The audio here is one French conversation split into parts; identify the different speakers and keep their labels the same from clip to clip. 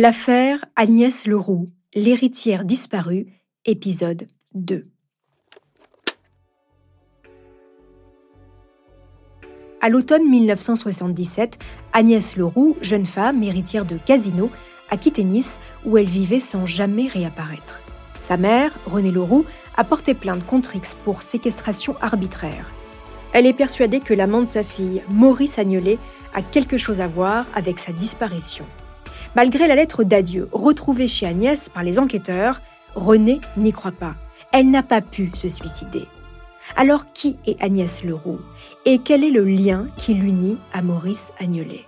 Speaker 1: L'affaire Agnès Leroux, l'héritière disparue, épisode 2. À l'automne 1977, Agnès Leroux, jeune femme héritière de Casino, a quitté Nice où elle vivait sans jamais réapparaître. Sa mère, Renée Leroux, a porté plainte contre X pour séquestration arbitraire. Elle est persuadée que l'amant de sa fille, Maurice Agnolet, a quelque chose à voir avec sa disparition. Malgré la lettre d'adieu retrouvée chez Agnès par les enquêteurs, Renée n'y croit pas. Elle n'a pas pu se suicider. Alors qui est Agnès Leroux et quel est le lien qui l'unit à Maurice Agnolet?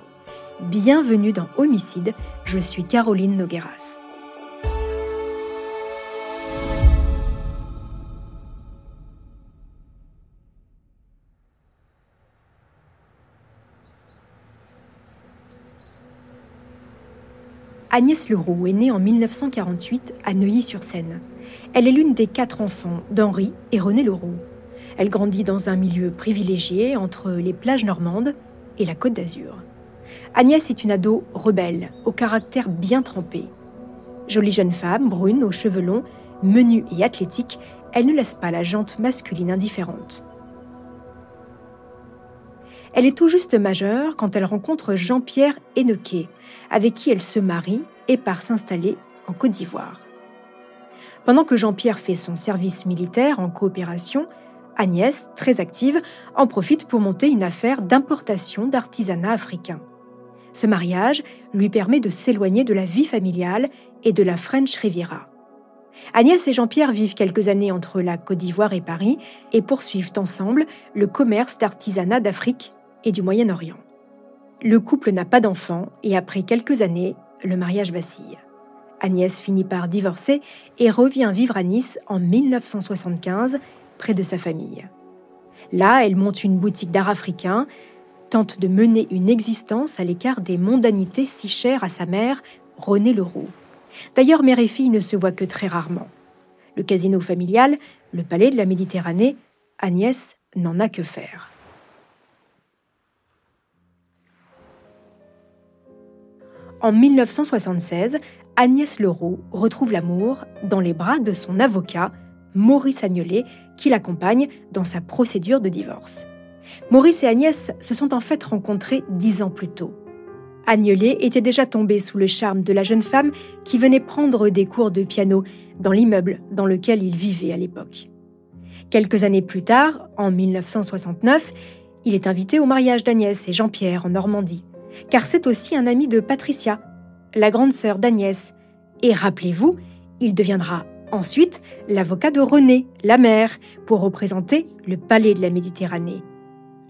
Speaker 1: Bienvenue dans Homicide, je suis Caroline Nogueras. Agnès Leroux est née en 1948 à Neuilly-sur-Seine. Elle est l'une des quatre enfants d'Henri et René Leroux. Elle grandit dans un milieu privilégié entre les plages normandes et la côte d'Azur. Agnès est une ado rebelle, au caractère bien trempé. Jolie jeune femme, brune, aux cheveux longs, menue et athlétique, elle ne laisse pas la jante masculine indifférente. Elle est tout juste majeure quand elle rencontre Jean-Pierre Hennequet, avec qui elle se marie et part s'installer en Côte d'Ivoire. Pendant que Jean-Pierre fait son service militaire en coopération, Agnès, très active, en profite pour monter une affaire d'importation d'artisanat africain. Ce mariage lui permet de s'éloigner de la vie familiale et de la French Riviera. Agnès et Jean-Pierre vivent quelques années entre la Côte d'Ivoire et Paris et poursuivent ensemble le commerce d'artisanat d'Afrique et du Moyen-Orient. Le couple n'a pas d'enfants et après quelques années, le mariage vacille. Agnès finit par divorcer et revient vivre à Nice en 1975 près de sa famille. Là, elle monte une boutique d'art africain, tente de mener une existence à l'écart des mondanités si chères à sa mère, Renée Leroux. D'ailleurs, mère et fille ne se voient que très rarement. Le casino familial, le palais de la Méditerranée, Agnès n'en a que faire. En 1976, Agnès Leroux retrouve l'amour dans les bras de son avocat, Maurice Agnolet, qui l'accompagne dans sa procédure de divorce. Maurice et Agnès se sont en fait rencontrés dix ans plus tôt. Agnolet était déjà tombé sous le charme de la jeune femme qui venait prendre des cours de piano dans l'immeuble dans lequel il vivait à l'époque. Quelques années plus tard, en 1969, il est invité au mariage d'Agnès et Jean-Pierre en Normandie car c'est aussi un ami de Patricia, la grande sœur d'Agnès. Et rappelez-vous, il deviendra ensuite l'avocat de René, la mère, pour représenter le palais de la Méditerranée.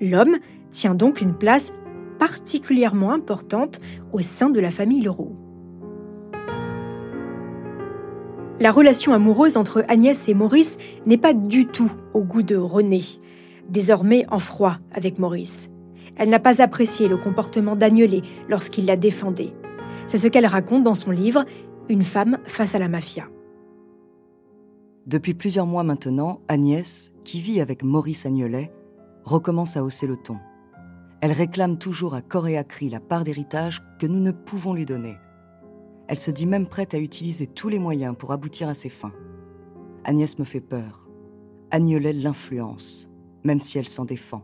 Speaker 1: L'homme tient donc une place particulièrement importante au sein de la famille Leroux. La relation amoureuse entre Agnès et Maurice n'est pas du tout au goût de René, désormais en froid avec Maurice. Elle n'a pas apprécié le comportement d'Agnelet lorsqu'il la défendait. C'est ce qu'elle raconte dans son livre Une femme face à la mafia.
Speaker 2: Depuis plusieurs mois maintenant, Agnès, qui vit avec Maurice Agnelet, recommence à hausser le ton. Elle réclame toujours à corps et à cri la part d'héritage que nous ne pouvons lui donner. Elle se dit même prête à utiliser tous les moyens pour aboutir à ses fins. Agnès me fait peur. Agnelet l'influence, même si elle s'en défend.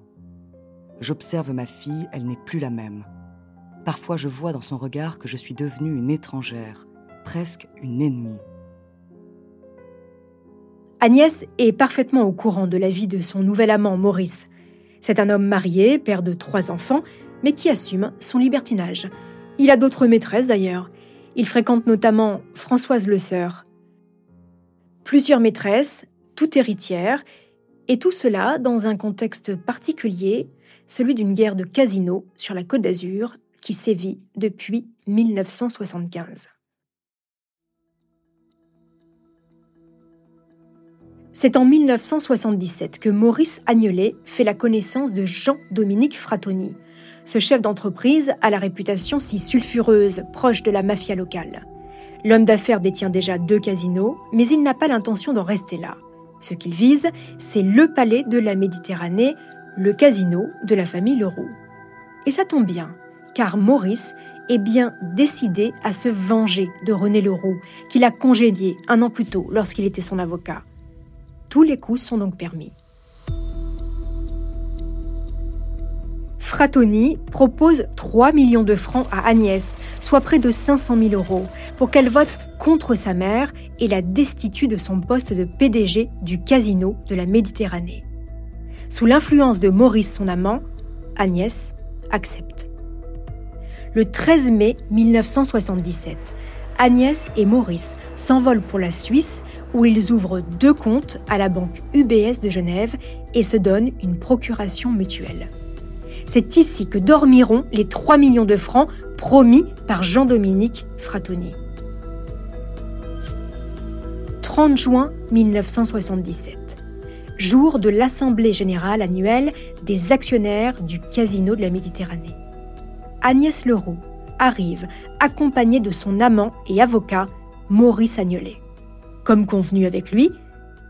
Speaker 2: J'observe ma fille, elle n'est plus la même. Parfois je vois dans son regard que je suis devenue une étrangère, presque une ennemie.
Speaker 1: Agnès est parfaitement au courant de la vie de son nouvel amant Maurice. C'est un homme marié, père de trois enfants, mais qui assume son libertinage. Il a d'autres maîtresses d'ailleurs. Il fréquente notamment Françoise Le Sœur. Plusieurs maîtresses, toutes héritières, et tout cela dans un contexte particulier celui d'une guerre de casino sur la Côte d'Azur qui sévit depuis 1975. C'est en 1977 que Maurice Agnelet fait la connaissance de Jean-Dominique Fratoni. Ce chef d'entreprise a la réputation si sulfureuse, proche de la mafia locale. L'homme d'affaires détient déjà deux casinos, mais il n'a pas l'intention d'en rester là. Ce qu'il vise, c'est le palais de la Méditerranée, le casino de la famille Leroux. Et ça tombe bien, car Maurice est bien décidé à se venger de René Leroux, qu'il a congédié un an plus tôt lorsqu'il était son avocat. Tous les coups sont donc permis. Fratoni propose 3 millions de francs à Agnès, soit près de 500 000 euros, pour qu'elle vote contre sa mère et la destitue de son poste de PDG du casino de la Méditerranée. Sous l'influence de Maurice, son amant, Agnès accepte. Le 13 mai 1977, Agnès et Maurice s'envolent pour la Suisse où ils ouvrent deux comptes à la banque UBS de Genève et se donnent une procuration mutuelle. C'est ici que dormiront les 3 millions de francs promis par Jean-Dominique Fratoni. 30 juin 1977, jour de l'Assemblée générale annuelle des actionnaires du Casino de la Méditerranée. Agnès Leroux arrive accompagnée de son amant et avocat Maurice Agnolet. Comme convenu avec lui,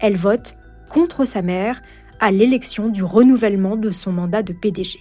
Speaker 1: elle vote contre sa mère à l'élection du renouvellement de son mandat de PDG.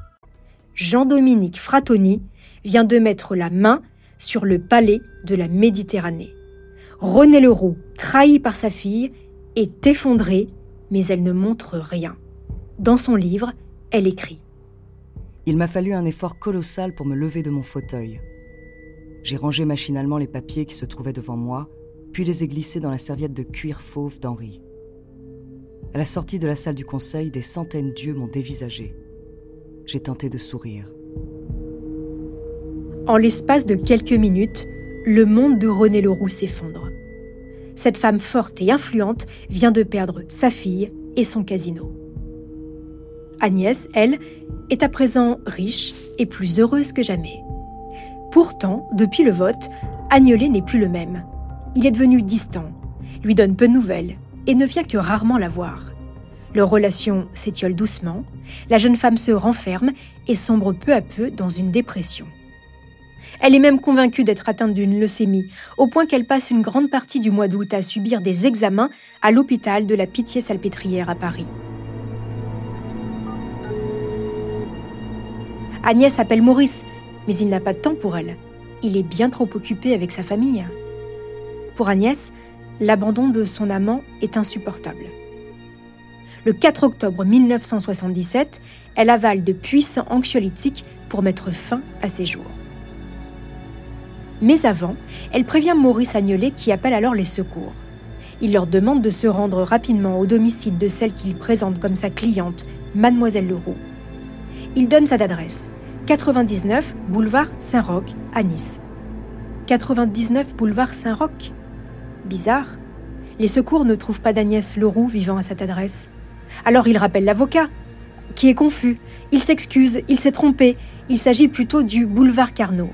Speaker 1: Jean-Dominique Fratoni vient de mettre la main sur le palais de la Méditerranée. René Leroux, trahi par sa fille, est effondrée, mais elle ne montre rien. Dans son livre, elle écrit
Speaker 2: Il m'a fallu un effort colossal pour me lever de mon fauteuil. J'ai rangé machinalement les papiers qui se trouvaient devant moi, puis les ai glissés dans la serviette de cuir fauve d'Henri. À la sortie de la salle du conseil, des centaines d'yeux m'ont dévisagé j'ai tenté de sourire.
Speaker 1: En l'espace de quelques minutes, le monde de René Leroux s'effondre. Cette femme forte et influente vient de perdre sa fille et son casino. Agnès, elle, est à présent riche et plus heureuse que jamais. Pourtant, depuis le vote, Agnolet n'est plus le même. Il est devenu distant, lui donne peu de nouvelles et ne vient que rarement la voir. Leur relation s'étiole doucement, la jeune femme se renferme et sombre peu à peu dans une dépression. Elle est même convaincue d'être atteinte d'une leucémie, au point qu'elle passe une grande partie du mois d'août à subir des examens à l'hôpital de la Pitié-Salpêtrière à Paris. Agnès appelle Maurice, mais il n'a pas de temps pour elle. Il est bien trop occupé avec sa famille. Pour Agnès, l'abandon de son amant est insupportable. Le 4 octobre 1977, elle avale de puissants anxiolytiques pour mettre fin à ses jours. Mais avant, elle prévient Maurice Agnolet qui appelle alors les secours. Il leur demande de se rendre rapidement au domicile de celle qu'il présente comme sa cliente, Mademoiselle Leroux. Il donne sa adresse 99 boulevard Saint-Roch à Nice. 99 boulevard Saint-Roch Bizarre. Les secours ne trouvent pas d'Agnès Leroux vivant à cette adresse. Alors il rappelle l'avocat, qui est confus. Il s'excuse, il s'est trompé. Il s'agit plutôt du boulevard Carnot.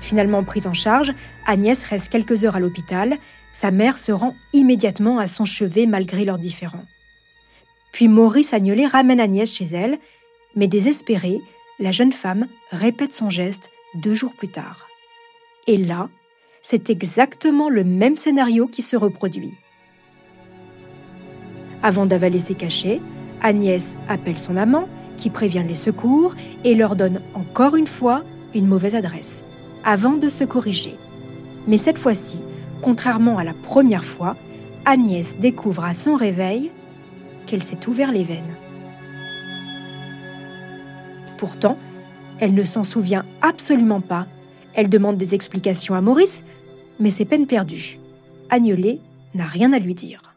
Speaker 1: Finalement prise en charge, Agnès reste quelques heures à l'hôpital. Sa mère se rend immédiatement à son chevet malgré leurs différends. Puis Maurice Agnolet ramène Agnès chez elle, mais désespérée, la jeune femme répète son geste deux jours plus tard. Et là, c'est exactement le même scénario qui se reproduit. Avant d'avaler ses cachets, Agnès appelle son amant, qui prévient les secours et leur donne encore une fois une mauvaise adresse, avant de se corriger. Mais cette fois-ci, contrairement à la première fois, Agnès découvre à son réveil qu'elle s'est ouvert les veines. Pourtant, elle ne s'en souvient absolument pas. Elle demande des explications à Maurice, mais c'est peine perdue. Agnolet n'a rien à lui dire.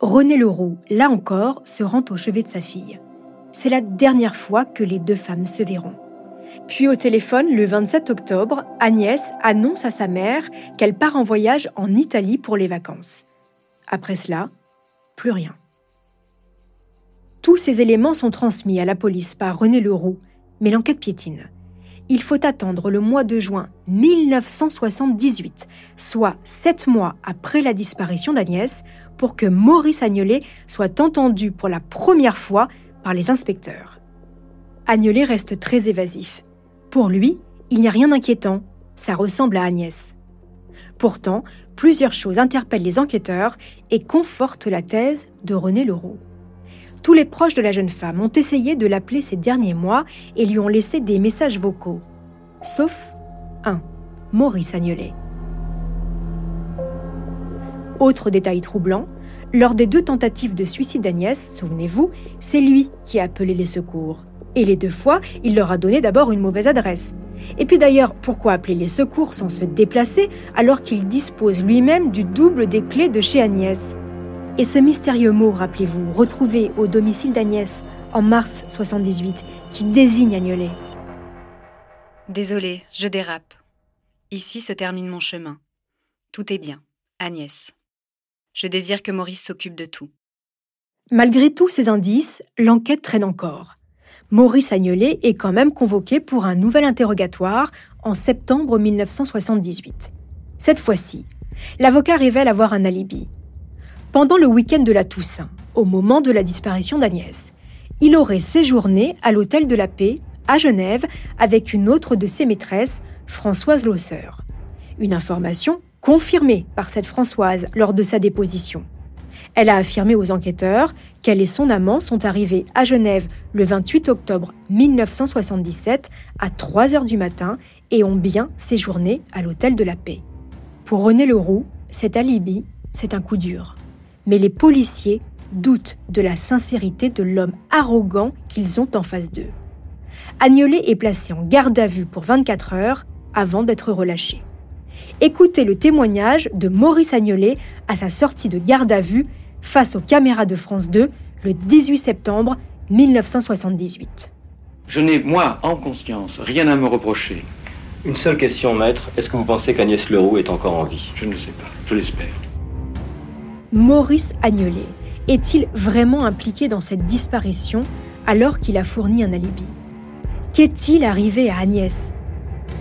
Speaker 1: René Leroux, là encore, se rend au chevet de sa fille. C'est la dernière fois que les deux femmes se verront. Puis au téléphone, le 27 octobre, Agnès annonce à sa mère qu'elle part en voyage en Italie pour les vacances. Après cela, plus rien. Tous ces éléments sont transmis à la police par René Leroux, mais l'enquête piétine. Il faut attendre le mois de juin 1978, soit sept mois après la disparition d'Agnès, pour que Maurice Agnolet soit entendu pour la première fois par les inspecteurs. Agnolet reste très évasif. Pour lui, il n'y a rien d'inquiétant, ça ressemble à Agnès. Pourtant, plusieurs choses interpellent les enquêteurs et confortent la thèse de René Leroux. Tous les proches de la jeune femme ont essayé de l'appeler ces derniers mois et lui ont laissé des messages vocaux. Sauf un, Maurice Agnelet. Autre détail troublant, lors des deux tentatives de suicide d'Agnès, souvenez-vous, c'est lui qui a appelé les secours. Et les deux fois, il leur a donné d'abord une mauvaise adresse. Et puis d'ailleurs, pourquoi appeler les secours sans se déplacer alors qu'il dispose lui-même du double des clés de chez Agnès? Et ce mystérieux mot, rappelez-vous, retrouvé au domicile d'Agnès en mars 78, qui désigne Agnolet.
Speaker 3: Désolé, je dérape. Ici se termine mon chemin. Tout est bien. Agnès. Je désire que Maurice s'occupe de tout.
Speaker 1: Malgré tous ces indices, l'enquête traîne encore. Maurice Agnolet est quand même convoqué pour un nouvel interrogatoire en septembre 1978. Cette fois-ci, l'avocat révèle avoir un alibi pendant le week-end de la Toussaint, au moment de la disparition d'Agnès. Il aurait séjourné à l'Hôtel de la Paix, à Genève, avec une autre de ses maîtresses, Françoise Losseur. Une information confirmée par cette Françoise lors de sa déposition. Elle a affirmé aux enquêteurs qu'elle et son amant sont arrivés à Genève le 28 octobre 1977 à 3 heures du matin et ont bien séjourné à l'Hôtel de la Paix. Pour René Leroux, cet alibi, c'est un coup dur mais les policiers doutent de la sincérité de l'homme arrogant qu'ils ont en face d'eux. Agnolet est placé en garde à vue pour 24 heures avant d'être relâché. Écoutez le témoignage de Maurice Agnolet à sa sortie de garde à vue face aux caméras de France 2 le 18 septembre 1978.
Speaker 4: Je n'ai, moi, en conscience, rien à me reprocher.
Speaker 5: Une seule question, maître. Est-ce que vous pensez qu'Agnès Leroux est encore en vie?
Speaker 4: Je ne sais pas. Je l'espère.
Speaker 1: Maurice Agnolet est-il vraiment impliqué dans cette disparition alors qu'il a fourni un alibi? Qu'est-il arrivé à Agnès?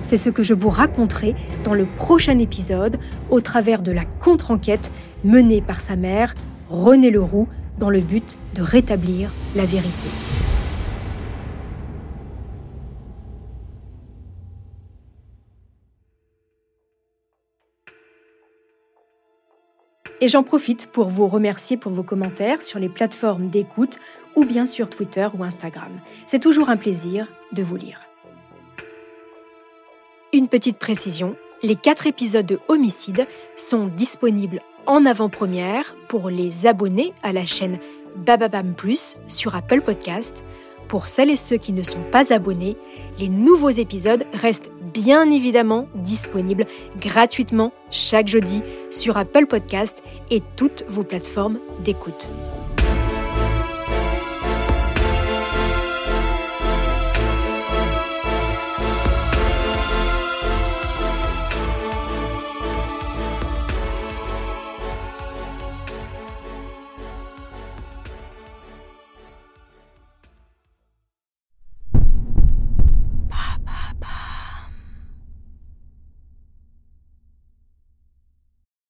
Speaker 1: C'est ce que je vous raconterai dans le prochain épisode au travers de la contre-enquête menée par sa mère, René Leroux, dans le but de rétablir la vérité. Et j'en profite pour vous remercier pour vos commentaires sur les plateformes d'écoute ou bien sur Twitter ou Instagram. C'est toujours un plaisir de vous lire. Une petite précision, les quatre épisodes de Homicide sont disponibles en avant-première pour les abonnés à la chaîne Bababam Plus sur Apple Podcast. Pour celles et ceux qui ne sont pas abonnés, les nouveaux épisodes restent bien évidemment disponibles gratuitement chaque jeudi sur Apple Podcast et toutes vos plateformes d'écoute.